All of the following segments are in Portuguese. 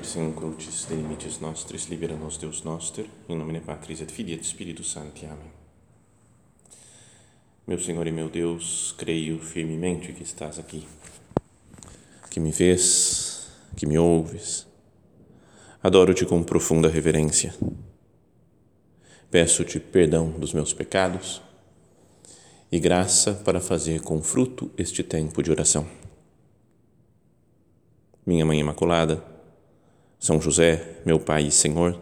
persem crucis de limites nostris, libera nos Deus noster, em nome Patris et et Spiritus Sancti. Amém. Meu Senhor e meu Deus, creio firmemente que estás aqui, que me vês, que me ouves. Adoro-te com profunda reverência. Peço-te perdão dos meus pecados e graça para fazer com fruto este tempo de oração. Minha Mãe Imaculada, são José, meu Pai e Senhor,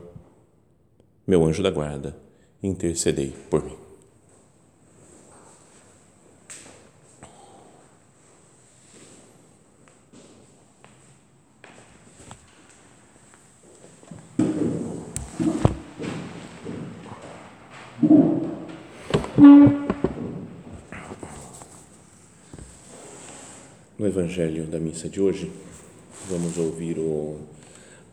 meu anjo da guarda, intercedei por mim. No Evangelho da missa de hoje, vamos ouvir o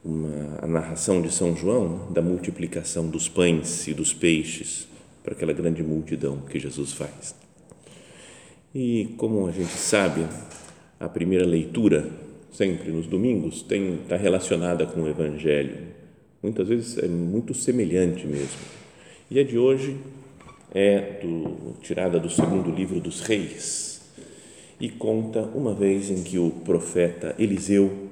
uma, a narração de São João da multiplicação dos pães e dos peixes para aquela grande multidão que Jesus faz. E como a gente sabe, a primeira leitura, sempre nos domingos, tem, está relacionada com o Evangelho. Muitas vezes é muito semelhante mesmo. E a de hoje é do, tirada do segundo livro dos Reis e conta uma vez em que o profeta Eliseu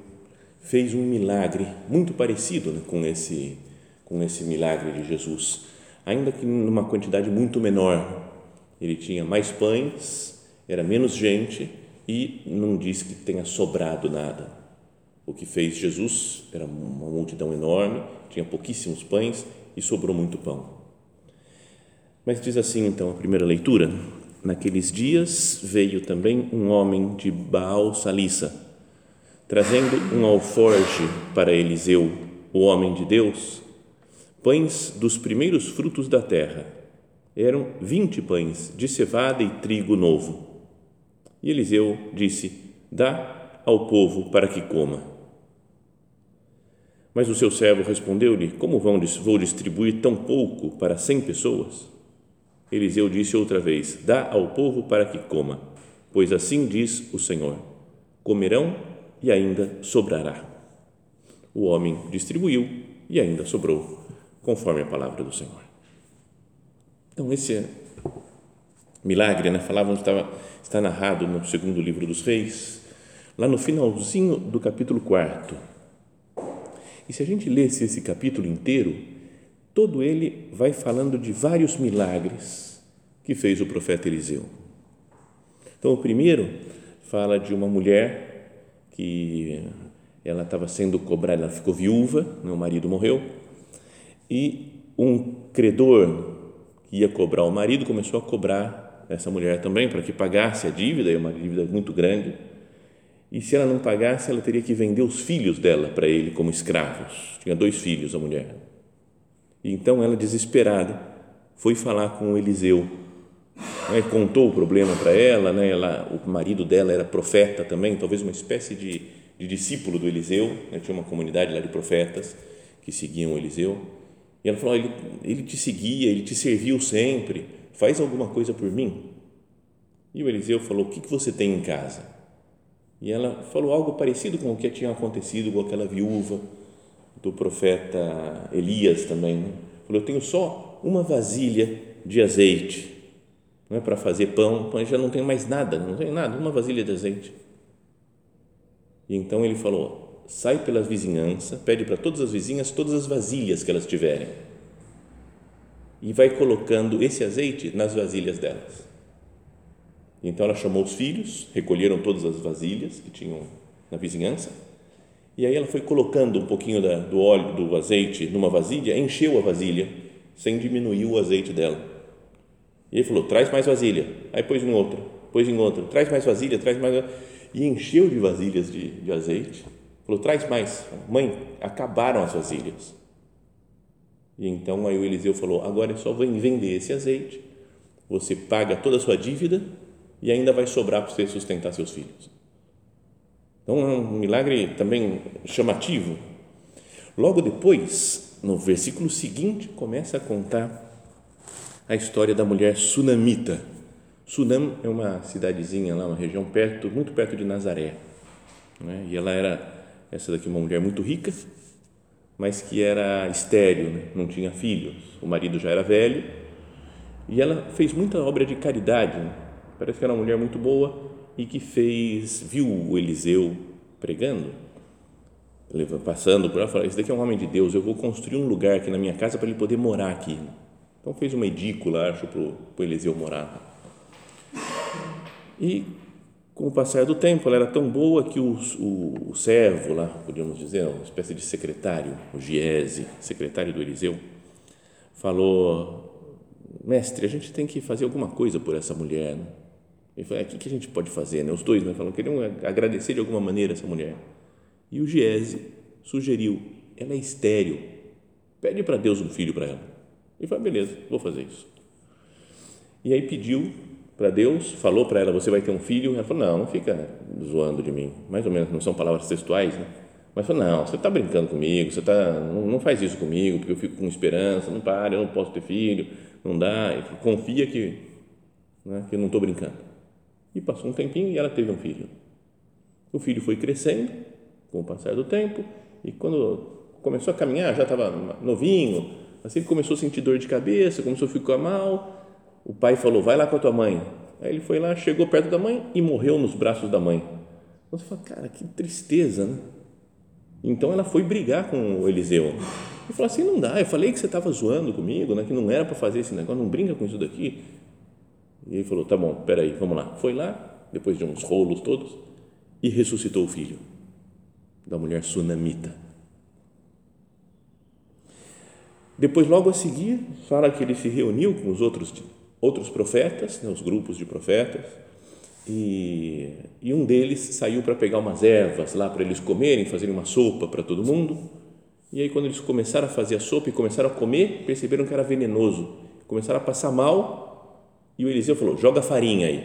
fez um milagre muito parecido né, com esse com esse milagre de Jesus, ainda que numa quantidade muito menor. Ele tinha mais pães, era menos gente e não diz que tenha sobrado nada. O que fez Jesus era uma multidão enorme, tinha pouquíssimos pães e sobrou muito pão. Mas diz assim então a primeira leitura: Naqueles dias veio também um homem de Baal Salissa trazendo um alforge para Eliseu, o homem de Deus, pães dos primeiros frutos da terra. Eram vinte pães de cevada e trigo novo. E Eliseu disse: Dá ao povo para que coma. Mas o seu servo respondeu-lhe: Como vão, vou distribuir tão pouco para cem pessoas? Eliseu disse outra vez: Dá ao povo para que coma, pois assim diz o Senhor: Comerão e ainda sobrará. O homem distribuiu e ainda sobrou, conforme a palavra do Senhor. Então, esse milagre, né? Falávamos, estava, está narrado no segundo livro dos Reis, lá no finalzinho do capítulo 4. E se a gente lesse esse capítulo inteiro, todo ele vai falando de vários milagres que fez o profeta Eliseu. Então, o primeiro fala de uma mulher que ela estava sendo cobrada, ela ficou viúva, o marido morreu, e um credor que ia cobrar o marido começou a cobrar essa mulher também para que pagasse a dívida, é uma dívida muito grande, e se ela não pagasse, ela teria que vender os filhos dela para ele como escravos. Tinha dois filhos a mulher. E então ela, desesperada, foi falar com Eliseu né, contou o problema para ela, né, ela, o marido dela era profeta também, talvez uma espécie de, de discípulo do Eliseu, né, tinha uma comunidade lá de profetas que seguiam Eliseu, e ela falou, ele, ele te seguia, ele te serviu sempre, faz alguma coisa por mim. E o Eliseu falou, o que, que você tem em casa? E ela falou algo parecido com o que tinha acontecido com aquela viúva do profeta Elias também. Né? Falou, eu tenho só uma vasilha de azeite não é para fazer pão, pão já não tem mais nada, não tem nada, uma vasilha de azeite. E então ele falou: sai pela vizinhança, pede para todas as vizinhas todas as vasilhas que elas tiverem e vai colocando esse azeite nas vasilhas delas. Então ela chamou os filhos, recolheram todas as vasilhas que tinham na vizinhança, e aí ela foi colocando um pouquinho da, do óleo, do azeite numa vasilha, encheu a vasilha, sem diminuir o azeite dela. E ele falou: traz mais vasilha. Aí pôs em outra, pôs em outra, traz mais vasilha, traz mais. E encheu de vasilhas de, de azeite. Falou: traz mais. Mãe, acabaram as vasilhas. E então aí o Eliseu falou: agora é só vender esse azeite, você paga toda a sua dívida e ainda vai sobrar para você sustentar seus filhos. Então é um milagre também chamativo. Logo depois, no versículo seguinte, começa a contar a história da mulher sunamita. Sunam é uma cidadezinha lá, uma região perto, muito perto de Nazaré. Né? E ela era, essa daqui, uma mulher muito rica mas que era estéril, né? não tinha filhos. O marido já era velho e ela fez muita obra de caridade. Né? Parece que era uma mulher muito boa e que fez, viu o Eliseu pregando, passando por lá, falou: Esse daqui é um homem de Deus, eu vou construir um lugar aqui na minha casa para ele poder morar aqui. Então fez uma edícula, acho, para o Eliseu morar. E com o passar do tempo, ela era tão boa que o, o, o servo lá, podíamos dizer, uma espécie de secretário, o Giese, secretário do Eliseu, falou: Mestre, a gente tem que fazer alguma coisa por essa mulher. Né? Ele falou: é, O que, que a gente pode fazer? Né? Os dois né, falaram: queriam agradecer de alguma maneira essa mulher. E o Giese sugeriu: ela é estéril, pede para Deus um filho para ela. Ele falou: beleza, vou fazer isso. E aí pediu para Deus, falou para ela: você vai ter um filho. Ela falou: não, não fica zoando de mim. Mais ou menos, não são palavras textuais, né? Mas falou: não, você está brincando comigo, você tá, não, não, faz isso comigo, porque eu fico com esperança, não para, eu não posso ter filho, não dá. Falou, Confia que, né, que eu não estou brincando. E passou um tempinho e ela teve um filho. O filho foi crescendo com o passar do tempo e quando começou a caminhar, já estava novinho, assim começou a sentir dor de cabeça, começou a ficar mal. O pai falou: Vai lá com a tua mãe. Aí ele foi lá, chegou perto da mãe e morreu nos braços da mãe. Você fala, cara, que tristeza, né? Então ela foi brigar com o Eliseu. E falou assim: Não dá, eu falei que você estava zoando comigo, né, que não era para fazer esse negócio, não brinca com isso daqui. E ele falou: Tá bom, peraí, vamos lá. Foi lá, depois de uns rolos todos, e ressuscitou o filho da mulher sunamita. Depois, logo a seguir, fala que ele se reuniu com os outros, outros profetas, né, os grupos de profetas, e, e um deles saiu para pegar umas ervas lá para eles comerem, fazerem uma sopa para todo mundo. E aí, quando eles começaram a fazer a sopa e começaram a comer, perceberam que era venenoso. Começaram a passar mal. E o Eliseu falou: joga farinha aí.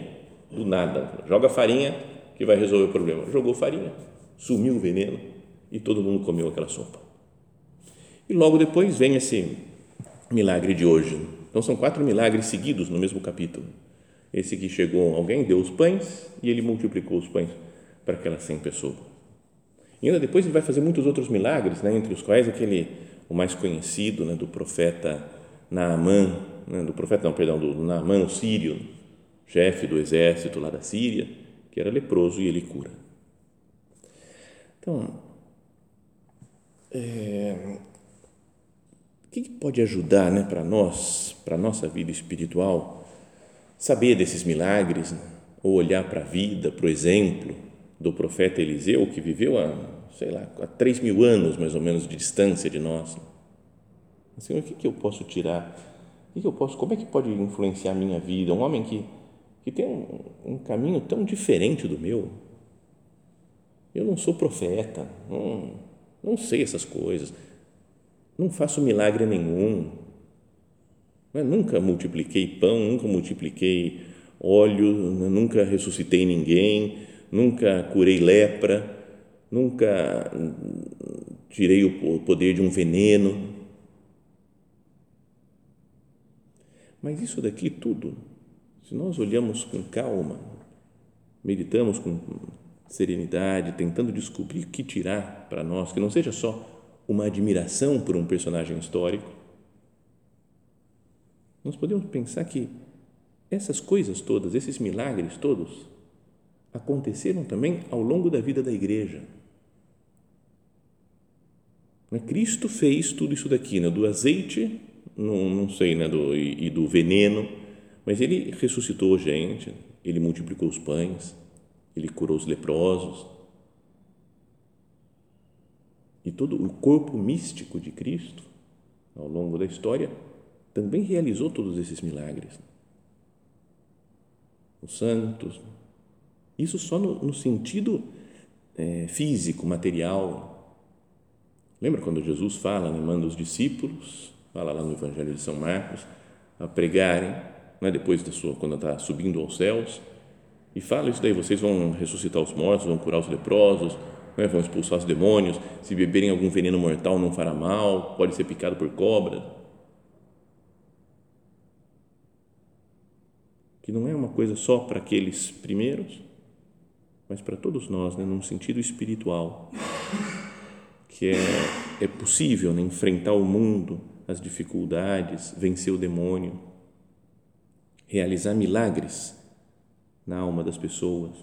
Do nada. Joga farinha que vai resolver o problema. Jogou farinha sumiu o veneno e todo mundo comeu aquela sopa. E logo depois vem esse milagre de hoje. Então são quatro milagres seguidos no mesmo capítulo. Esse que chegou, alguém deu os pães e ele multiplicou os pães para aquelas 100 pessoas. E ainda depois ele vai fazer muitos outros milagres, né, entre os quais aquele, o mais conhecido, né, do profeta Naamã, né, do profeta, não, perdão, do Naamã, o sírio, chefe do exército lá da Síria, que era leproso e ele cura. Então, é, o que pode ajudar né, para nós, para a nossa vida espiritual, saber desses milagres, né? ou olhar para a vida, para o exemplo do profeta Eliseu, que viveu há, sei lá, há três mil anos mais ou menos de distância de nós. Assim, o que, que eu posso tirar? O que, que eu posso, como é que pode influenciar a minha vida? Um homem que, que tem um, um caminho tão diferente do meu, eu não sou profeta, não, não sei essas coisas, não faço milagre nenhum. Eu nunca multipliquei pão, nunca multipliquei óleo, nunca ressuscitei ninguém, nunca curei lepra, nunca tirei o poder de um veneno. Mas isso daqui tudo, se nós olhamos com calma, meditamos com serenidade, tentando descobrir o que tirar para nós, que não seja só uma admiração por um personagem histórico. Nós podemos pensar que essas coisas todas, esses milagres todos, aconteceram também ao longo da vida da igreja. Né, Cristo fez tudo isso daqui, né? do azeite, não, não sei, né? do, e, e do veneno, mas ele ressuscitou gente, ele multiplicou os pães, ele curou os leprosos. E todo o corpo místico de Cristo, ao longo da história, também realizou todos esses milagres. Os santos, isso só no, no sentido é, físico, material. Lembra quando Jesus fala, né, manda os discípulos, fala lá no Evangelho de São Marcos, a pregarem, né, depois da sua, quando está subindo aos céus, e fala isso daí, vocês vão ressuscitar os mortos, vão curar os leprosos, né, vão expulsar os demônios, se beberem algum veneno mortal não fará mal, pode ser picado por cobra. Que não é uma coisa só para aqueles primeiros, mas para todos nós, né, num sentido espiritual, que é é possível né, enfrentar o mundo, as dificuldades, vencer o demônio, realizar milagres na alma das pessoas.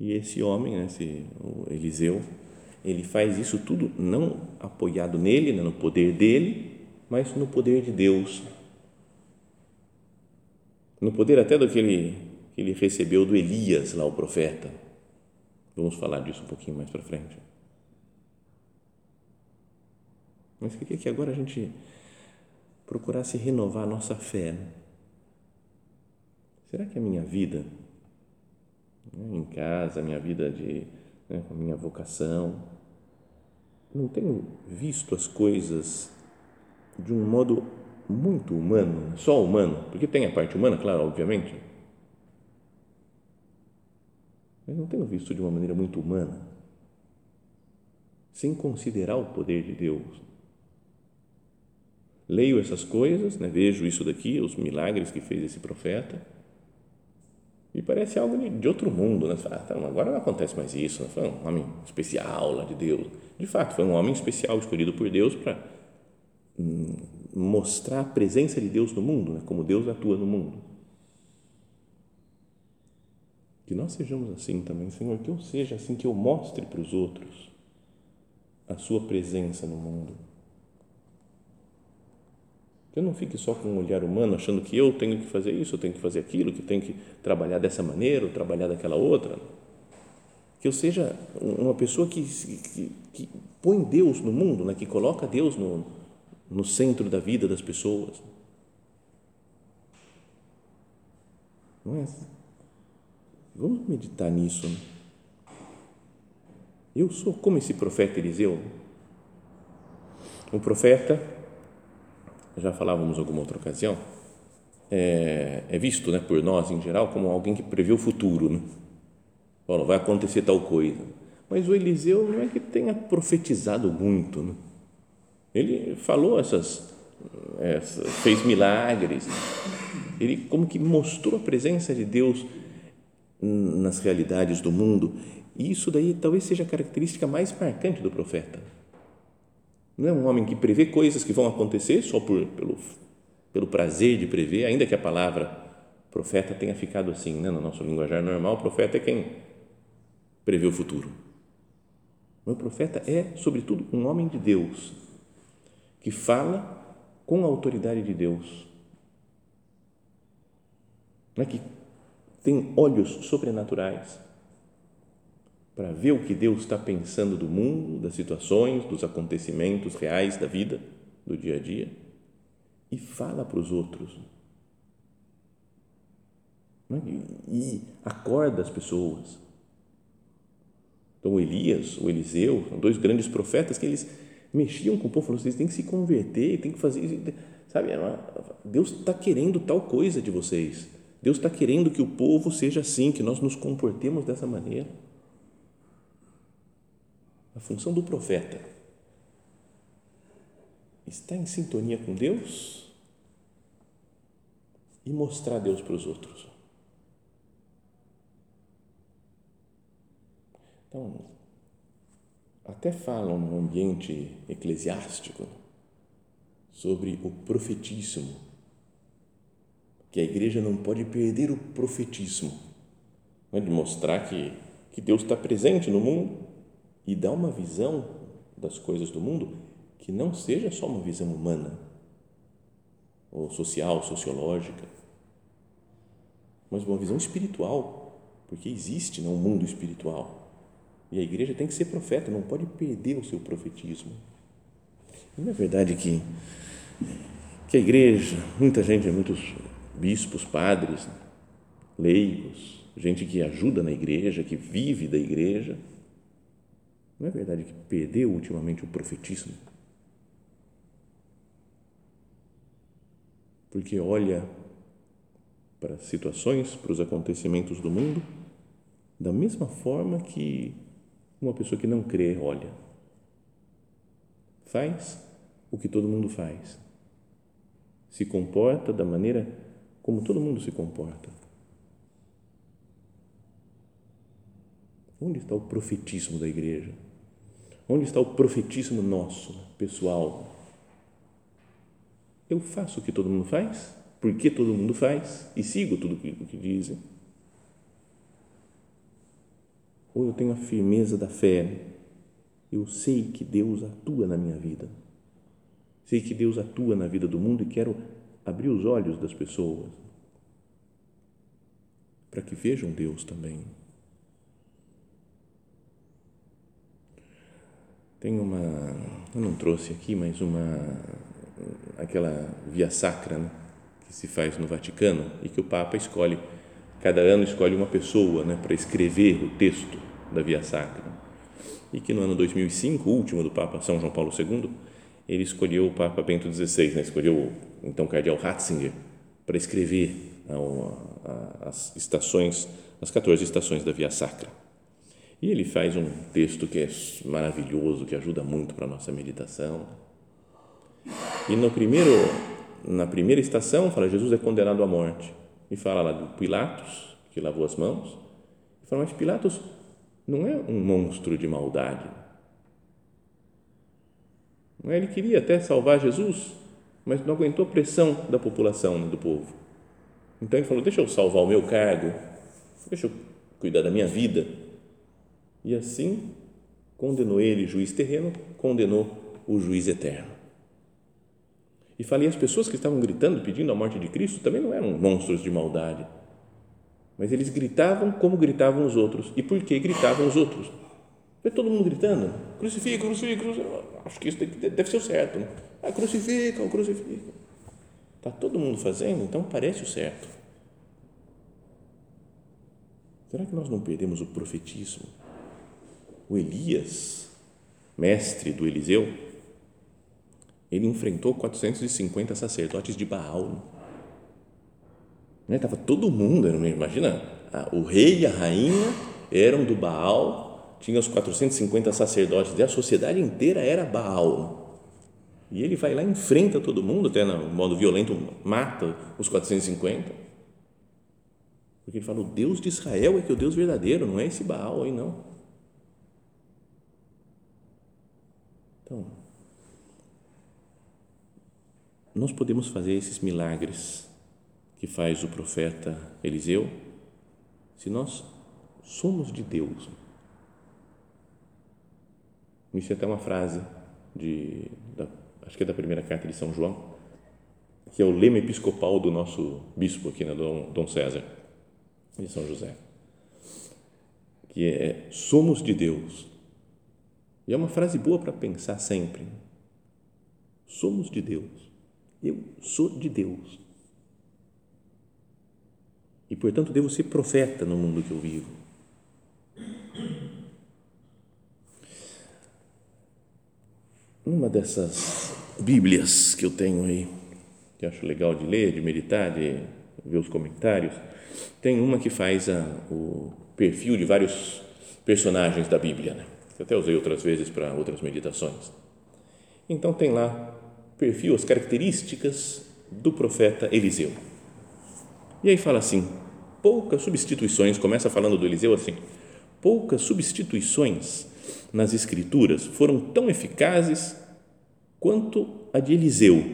E esse homem, né, esse, Eliseu, ele faz isso tudo não apoiado nele, né, no poder dele, mas no poder de Deus. No poder até do que ele, que ele recebeu do Elias, lá o profeta. Vamos falar disso um pouquinho mais para frente. Mas queria que agora a gente procurasse renovar a nossa fé. Né? Será que a minha vida, em casa, minha vida de, né, a minha vocação, não tenho visto as coisas de um modo muito humano, só humano, porque tem a parte humana, claro, obviamente, mas não tenho visto de uma maneira muito humana, sem considerar o poder de Deus. Leio essas coisas, né, vejo isso daqui, os milagres que fez esse profeta, e parece algo de outro mundo, né? Fala, ah, agora não acontece mais isso, né? foi um homem especial lá de Deus. De fato, foi um homem especial escolhido por Deus para hum, mostrar a presença de Deus no mundo, né? como Deus atua no mundo. Que nós sejamos assim também, Senhor, que eu seja assim, que eu mostre para os outros a Sua presença no mundo. Que eu não fique só com um olhar humano, achando que eu tenho que fazer isso, eu tenho que fazer aquilo, que tenho que trabalhar dessa maneira ou trabalhar daquela outra. Que eu seja uma pessoa que, que, que põe Deus no mundo, né? que coloca Deus no, no centro da vida das pessoas. Não é? Assim? Vamos meditar nisso. Né? Eu sou como esse profeta Eliseu. Um profeta, já falávamos alguma outra ocasião, é, é, visto né, por nós em geral como alguém que prevê o futuro. Né? Fala, vai acontecer tal coisa. Mas o Eliseu não é que tenha profetizado muito. Né? Ele falou essas, essas, fez milagres. Ele como que mostrou a presença de Deus nas realidades do mundo. E isso daí talvez seja a característica mais marcante do profeta. Não é um homem que prevê coisas que vão acontecer só por, pelo, pelo prazer de prever, ainda que a palavra profeta tenha ficado assim, né? no nosso linguajar normal, o profeta é quem prevê o futuro. O profeta é, sobretudo, um homem de Deus, que fala com a autoridade de Deus, não é que tem olhos sobrenaturais para ver o que Deus está pensando do mundo, das situações, dos acontecimentos reais da vida, do dia a dia, e fala para os outros. É? E acorda as pessoas. Então, Elias, o Eliseu, dois grandes profetas que eles mexiam com o povo, falaram, vocês têm que se converter, tem que fazer sabe, é Deus está querendo tal coisa de vocês, Deus está querendo que o povo seja assim, que nós nos comportemos dessa maneira. A função do profeta. Está em sintonia com Deus? E mostrar Deus para os outros. Então, até falam no ambiente eclesiástico sobre o profetismo, que a igreja não pode perder o profetismo, né, de mostrar que, que Deus está presente no mundo e dar uma visão das coisas do mundo que não seja só uma visão humana ou social, sociológica, mas uma visão espiritual, porque existe né, um mundo espiritual e a igreja tem que ser profeta, não pode perder o seu profetismo. Não é verdade que, que a igreja, muita gente, muitos bispos, padres, leigos, gente que ajuda na igreja, que vive da igreja, não é verdade que perdeu ultimamente o profetismo? Porque olha para as situações, para os acontecimentos do mundo, da mesma forma que uma pessoa que não crê olha. Faz o que todo mundo faz. Se comporta da maneira como todo mundo se comporta. Onde está o profetismo da igreja? Onde está o profetismo nosso, pessoal? Eu faço o que todo mundo faz, porque todo mundo faz e sigo tudo o que dizem. Ou eu tenho a firmeza da fé, eu sei que Deus atua na minha vida, sei que Deus atua na vida do mundo e quero abrir os olhos das pessoas para que vejam Deus também. Tem uma, eu não trouxe aqui, mas uma, aquela via sacra né, que se faz no Vaticano e que o Papa escolhe, cada ano escolhe uma pessoa né, para escrever o texto da via sacra. E que no ano 2005, o último do Papa São João Paulo II, ele escolheu o Papa Bento XVI, né, escolheu então o cardeal Ratzinger para escrever as estações, as 14 estações da via sacra. E ele faz um texto que é maravilhoso, que ajuda muito para a nossa meditação. E no primeiro, na primeira estação, fala: Jesus é condenado à morte. E fala lá de Pilatos, que lavou as mãos. E fala: Mas Pilatos não é um monstro de maldade. Ele queria até salvar Jesus, mas não aguentou a pressão da população, né, do povo. Então ele falou: Deixa eu salvar o meu cargo, deixa eu cuidar da minha vida e assim condenou ele, juiz terreno, condenou o juiz eterno. E falei, as pessoas que estavam gritando, pedindo a morte de Cristo, também não eram monstros de maldade. Mas eles gritavam como gritavam os outros. E por que gritavam os outros? Foi todo mundo gritando: crucifica, crucifica, crucifica. Acho que isso deve ser o certo. Né? Ah, crucifica, crucifica. Está todo mundo fazendo, então parece o certo. Será que nós não perdemos o profetismo? O Elias, mestre do Eliseu, ele enfrentou 450 sacerdotes de Baal. Né? Todo mundo, imagina, o rei e a rainha eram do Baal, tinha os 450 sacerdotes, e a sociedade inteira era Baal. E ele vai lá, enfrenta todo mundo, até no modo violento, mata os 450. Porque ele fala: o Deus de Israel é que é o Deus verdadeiro, não é esse Baal aí, não. Então, nós podemos fazer esses milagres que faz o profeta Eliseu se nós somos de Deus. Isso é até uma frase de, da, acho que é da primeira carta de São João, que é o lema episcopal do nosso bispo aqui, né, Dom, Dom César, de São José, que é somos de Deus e é uma frase boa para pensar sempre. Somos de Deus. Eu sou de Deus. E, portanto, devo ser profeta no mundo que eu vivo. Uma dessas Bíblias que eu tenho aí, que acho legal de ler, de meditar, de ver os comentários, tem uma que faz a, o perfil de vários personagens da Bíblia. Né? Que até usei outras vezes para outras meditações. Então tem lá perfil, as características do profeta Eliseu. E aí fala assim: poucas substituições, começa falando do Eliseu assim, poucas substituições nas escrituras foram tão eficazes quanto a de Eliseu,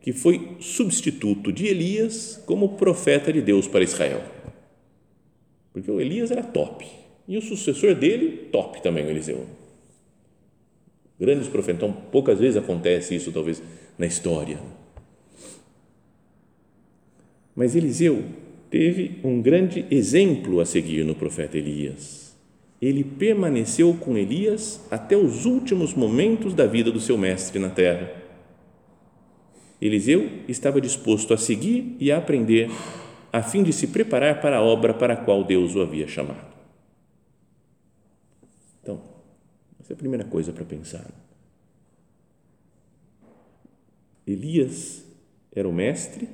que foi substituto de Elias como profeta de Deus para Israel. Porque o Elias era top, e o sucessor dele, top também, o Eliseu. Grandes profetas. Então, poucas vezes acontece isso, talvez, na história. Mas Eliseu teve um grande exemplo a seguir no profeta Elias. Ele permaneceu com Elias até os últimos momentos da vida do seu mestre na terra. Eliseu estava disposto a seguir e a aprender, a fim de se preparar para a obra para a qual Deus o havia chamado. Essa é a primeira coisa para pensar. Elias era o mestre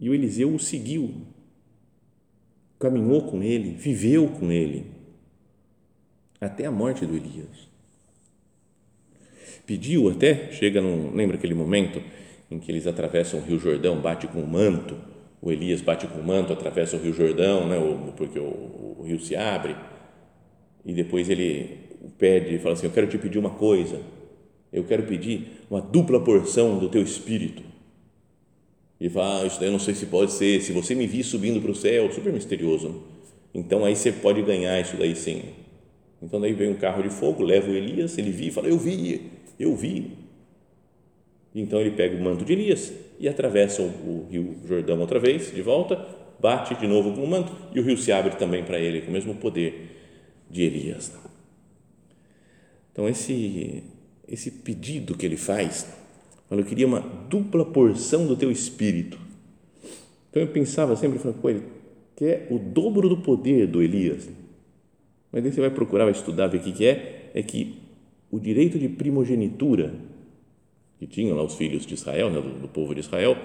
e o Eliseu o seguiu, caminhou com ele, viveu com ele, até a morte do Elias. Pediu até, chega num, lembra aquele momento em que eles atravessam o Rio Jordão, bate com o manto, o Elias bate com o manto, atravessa o Rio Jordão, né, porque o, o rio se abre, e depois ele pede, fala assim: Eu quero te pedir uma coisa, eu quero pedir uma dupla porção do teu espírito. E fala: ah, Isso daí eu não sei se pode ser, se você me vir subindo para o céu, super misterioso. Então aí você pode ganhar isso daí sim. Então daí vem um carro de fogo, leva o Elias, ele viu e fala: Eu vi, eu vi. Então ele pega o manto de Elias e atravessa o rio Jordão outra vez, de volta, bate de novo com o manto e o rio se abre também para ele, com o mesmo poder de Elias. Então, esse, esse pedido que ele faz, eu queria uma dupla porção do teu espírito. Então, eu pensava sempre, falando, pô, ele quer o dobro do poder do Elias. Mas aí você vai procurar, vai estudar, ver o que, que é, é que o direito de primogenitura que tinham lá os filhos de Israel, né, do, do povo de Israel,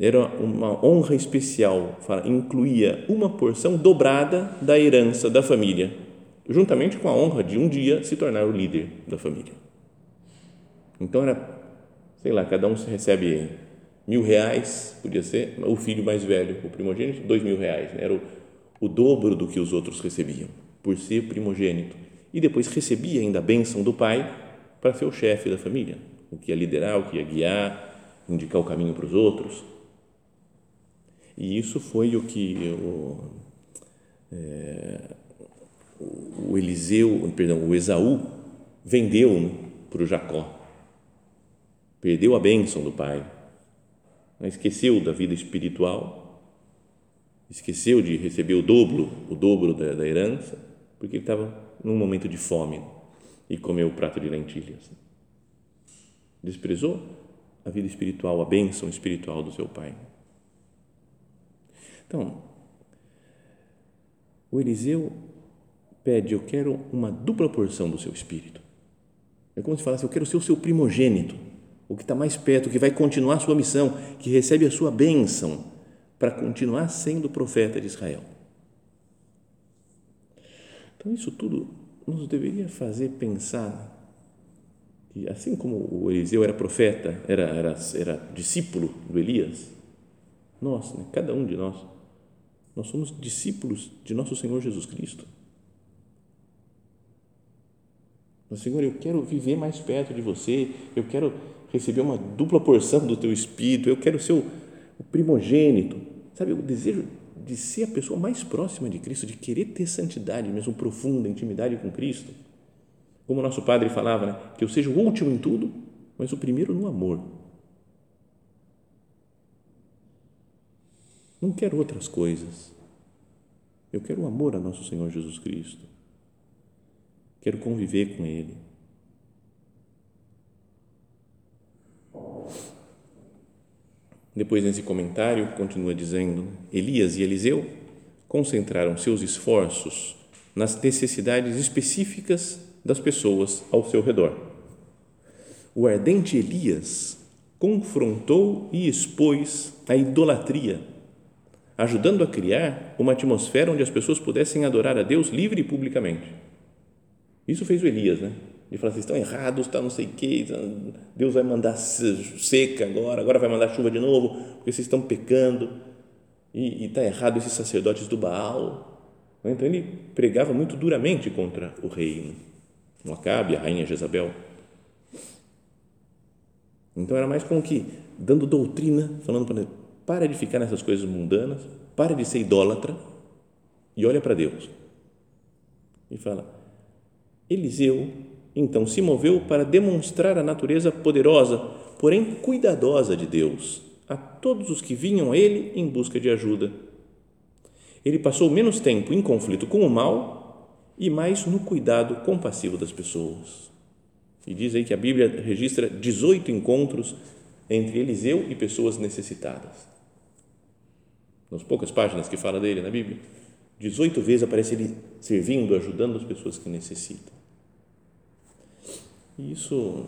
era uma honra especial, incluía uma porção dobrada da herança da família, juntamente com a honra de um dia se tornar o líder da família. Então era, sei lá, cada um recebe mil reais, podia ser, o filho mais velho, o primogênito, dois mil reais, né? era o, o dobro do que os outros recebiam, por ser primogênito. E depois recebia ainda a bênção do pai para ser o chefe da família, o que ia liderar, o que ia guiar, indicar o caminho para os outros. E isso foi o que o, é, o Eliseu, perdão, o Esaú vendeu para o Jacó. Perdeu a bênção do pai, esqueceu da vida espiritual, esqueceu de receber o dobro, o dobro da, da herança, porque ele estava num momento de fome e comeu o prato de lentilhas desprezou a vida espiritual, a bênção espiritual do seu pai. Então, o Eliseu pede: Eu quero uma dupla porção do seu espírito. É como se falasse: Eu quero ser o seu primogênito, o que está mais perto, que vai continuar a sua missão, que recebe a sua bênção para continuar sendo profeta de Israel. Então, isso tudo nos deveria fazer pensar e assim como o Eliseu era profeta, era, era, era discípulo do Elias, nós, né, cada um de nós, nós somos discípulos de nosso Senhor Jesus Cristo. Mas, Senhor, eu quero viver mais perto de você, eu quero receber uma dupla porção do teu Espírito, eu quero ser o, primogênito, sabe, o desejo de ser a pessoa mais próxima de Cristo, de querer ter santidade, mesmo profunda intimidade com Cristo como nosso padre falava, né? que eu seja o último em tudo, mas o primeiro no amor. Não quero outras coisas. Eu quero o amor a nosso Senhor Jesus Cristo. Quero conviver com Ele. Depois, nesse comentário, continua dizendo: Elias e Eliseu concentraram seus esforços nas necessidades específicas das pessoas ao seu redor. O ardente Elias confrontou e expôs a idolatria, ajudando a criar uma atmosfera onde as pessoas pudessem adorar a Deus livre e publicamente. Isso fez o Elias, né? Ele falou assim, estão errados, está não sei o quê, Deus vai mandar seca agora, agora vai mandar chuva de novo, porque vocês estão pecando, e está errado esses sacerdotes do Baal. Então ele pregava muito duramente contra o reino. Né? o Acabe, a rainha Jezabel. Então era mais como que dando doutrina, falando para ele, para de ficar nessas coisas mundanas, para de ser idólatra e olha para Deus. E fala, Eliseu então se moveu para demonstrar a natureza poderosa, porém cuidadosa de Deus a todos os que vinham a ele em busca de ajuda. Ele passou menos tempo em conflito com o mal e mais no cuidado compassivo das pessoas. E diz aí que a Bíblia registra 18 encontros entre Eliseu e pessoas necessitadas. Nas poucas páginas que fala dele na Bíblia, 18 vezes aparece ele servindo, ajudando as pessoas que necessitam. E isso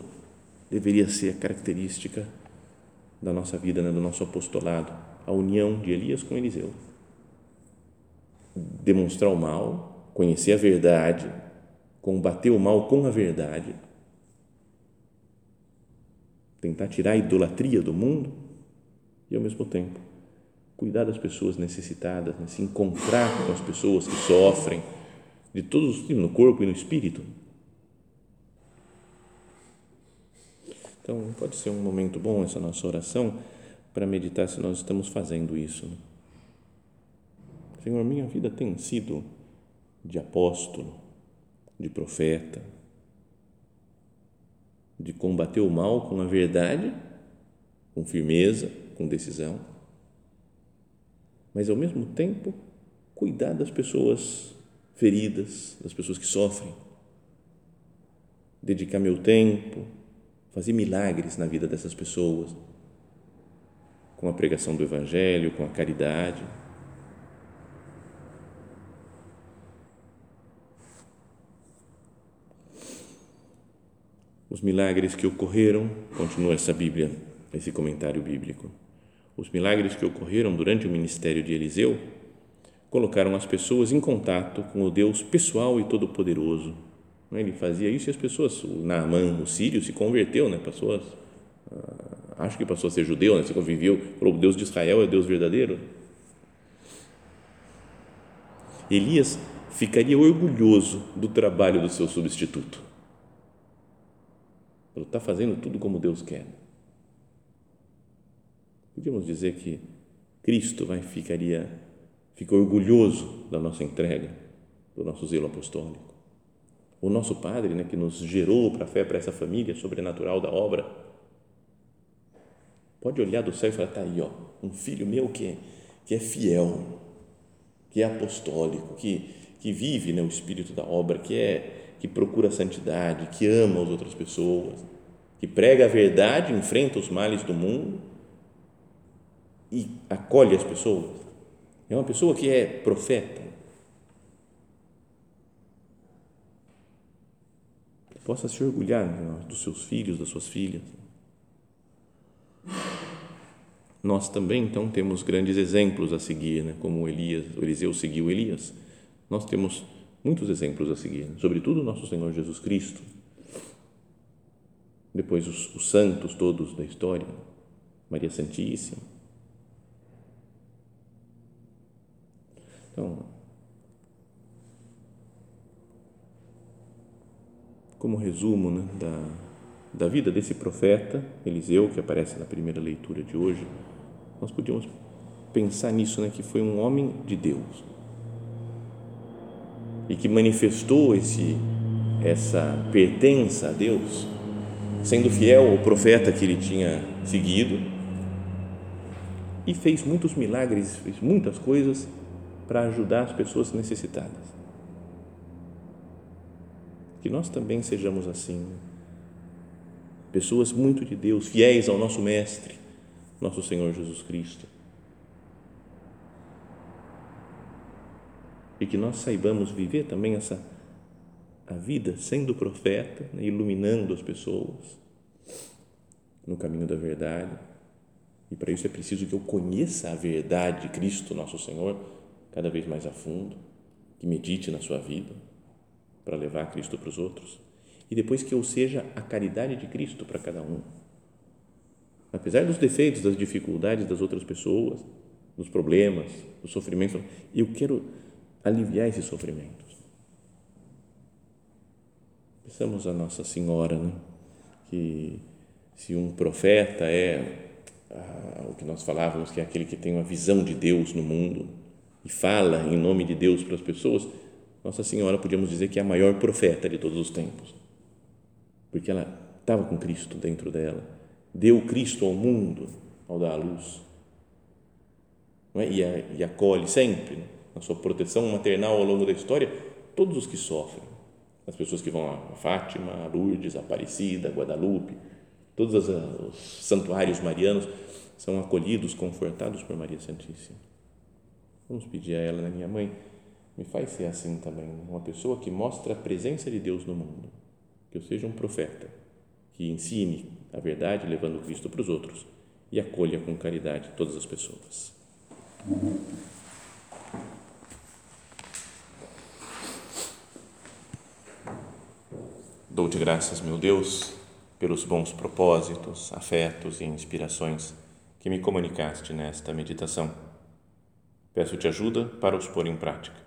deveria ser a característica da nossa vida, né, do nosso apostolado, a união de Elias com Eliseu. Demonstrar o mal, conhecer a verdade, combater o mal com a verdade, tentar tirar a idolatria do mundo e, ao mesmo tempo, cuidar das pessoas necessitadas, né? se encontrar com as pessoas que sofrem, de todos os tipos, no corpo e no espírito, Então, pode ser um momento bom essa nossa oração para meditar se nós estamos fazendo isso. Senhor, minha vida tem sido de apóstolo, de profeta, de combater o mal com a verdade, com firmeza, com decisão, mas ao mesmo tempo cuidar das pessoas feridas, das pessoas que sofrem, dedicar meu tempo, fazer milagres na vida dessas pessoas, com a pregação do Evangelho, com a caridade. Os milagres que ocorreram, continua essa Bíblia, esse comentário bíblico. Os milagres que ocorreram durante o ministério de Eliseu colocaram as pessoas em contato com o Deus pessoal e todo-poderoso. Ele fazia isso e as pessoas, o Naamã, o sírio, se converteu, né? passou a, ah, acho que passou a ser judeu, né? se conviveu, falou, o Deus de Israel é o Deus verdadeiro. Elias ficaria orgulhoso do trabalho do seu substituto. Ele está fazendo tudo como Deus quer. Podíamos dizer que Cristo vai ficaria fica orgulhoso da nossa entrega, do nosso zelo apostólico. O nosso Padre, né, que nos gerou para a fé, para essa família sobrenatural da obra, pode olhar do céu e falar: está aí, ó, um filho meu que é, que é fiel, que é apostólico, que, que vive né, o espírito da obra, que, é, que procura a santidade, que ama as outras pessoas, que prega a verdade, enfrenta os males do mundo e acolhe as pessoas é uma pessoa que é profeta. Possa se orgulhar dos seus filhos, das suas filhas. Nós também, então, temos grandes exemplos a seguir, né? como Elias, o Eliseu seguiu Elias. Nós temos muitos exemplos a seguir, né? sobretudo o nosso Senhor Jesus Cristo. Depois, os, os santos todos da história, Maria Santíssima Então, como resumo né, da, da vida desse profeta Eliseu, que aparece na primeira leitura de hoje, nós podíamos pensar nisso, né, que foi um homem de Deus e que manifestou esse, essa pertença a Deus, sendo fiel ao profeta que ele tinha seguido e fez muitos milagres, fez muitas coisas para ajudar as pessoas necessitadas. Que nós também sejamos assim, pessoas muito de Deus, fiéis ao nosso Mestre, nosso Senhor Jesus Cristo. E que nós saibamos viver também essa a vida sendo profeta, né, iluminando as pessoas no caminho da verdade. E para isso é preciso que eu conheça a verdade, Cristo, nosso Senhor, cada vez mais a fundo, que medite na sua vida para levar Cristo para os outros e depois que eu seja a caridade de Cristo para cada um. Apesar dos defeitos, das dificuldades das outras pessoas, dos problemas, dos sofrimentos, eu quero aliviar esses sofrimentos. Pensamos a Nossa Senhora, né? que se um profeta é ah, o que nós falávamos, que é aquele que tem uma visão de Deus no mundo, e fala em nome de Deus para as pessoas, Nossa Senhora podíamos dizer que é a maior profeta de todos os tempos, porque ela estava com Cristo dentro dela, deu Cristo ao mundo ao dar a luz. É? e, a, e acolhe sempre, na sua proteção maternal ao longo da história, todos os que sofrem, as pessoas que vão a Fátima, a Lourdes, a Aparecida, a Guadalupe, todos os santuários marianos são acolhidos, confortados por Maria Santíssima. Vamos pedir a ela, né, minha mãe, me faz ser assim também, uma pessoa que mostra a presença de Deus no mundo, que eu seja um profeta, que ensine a verdade levando Cristo para os outros. E acolha com caridade todas as pessoas. Dou-te graças, meu Deus, pelos bons propósitos, afetos e inspirações que me comunicaste nesta meditação. Peço-te ajuda para os pôr em prática.